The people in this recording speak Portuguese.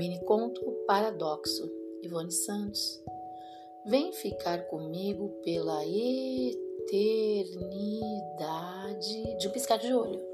Mini conto Paradoxo, Ivone Santos. Vem ficar comigo pela eternidade de um piscar de olho.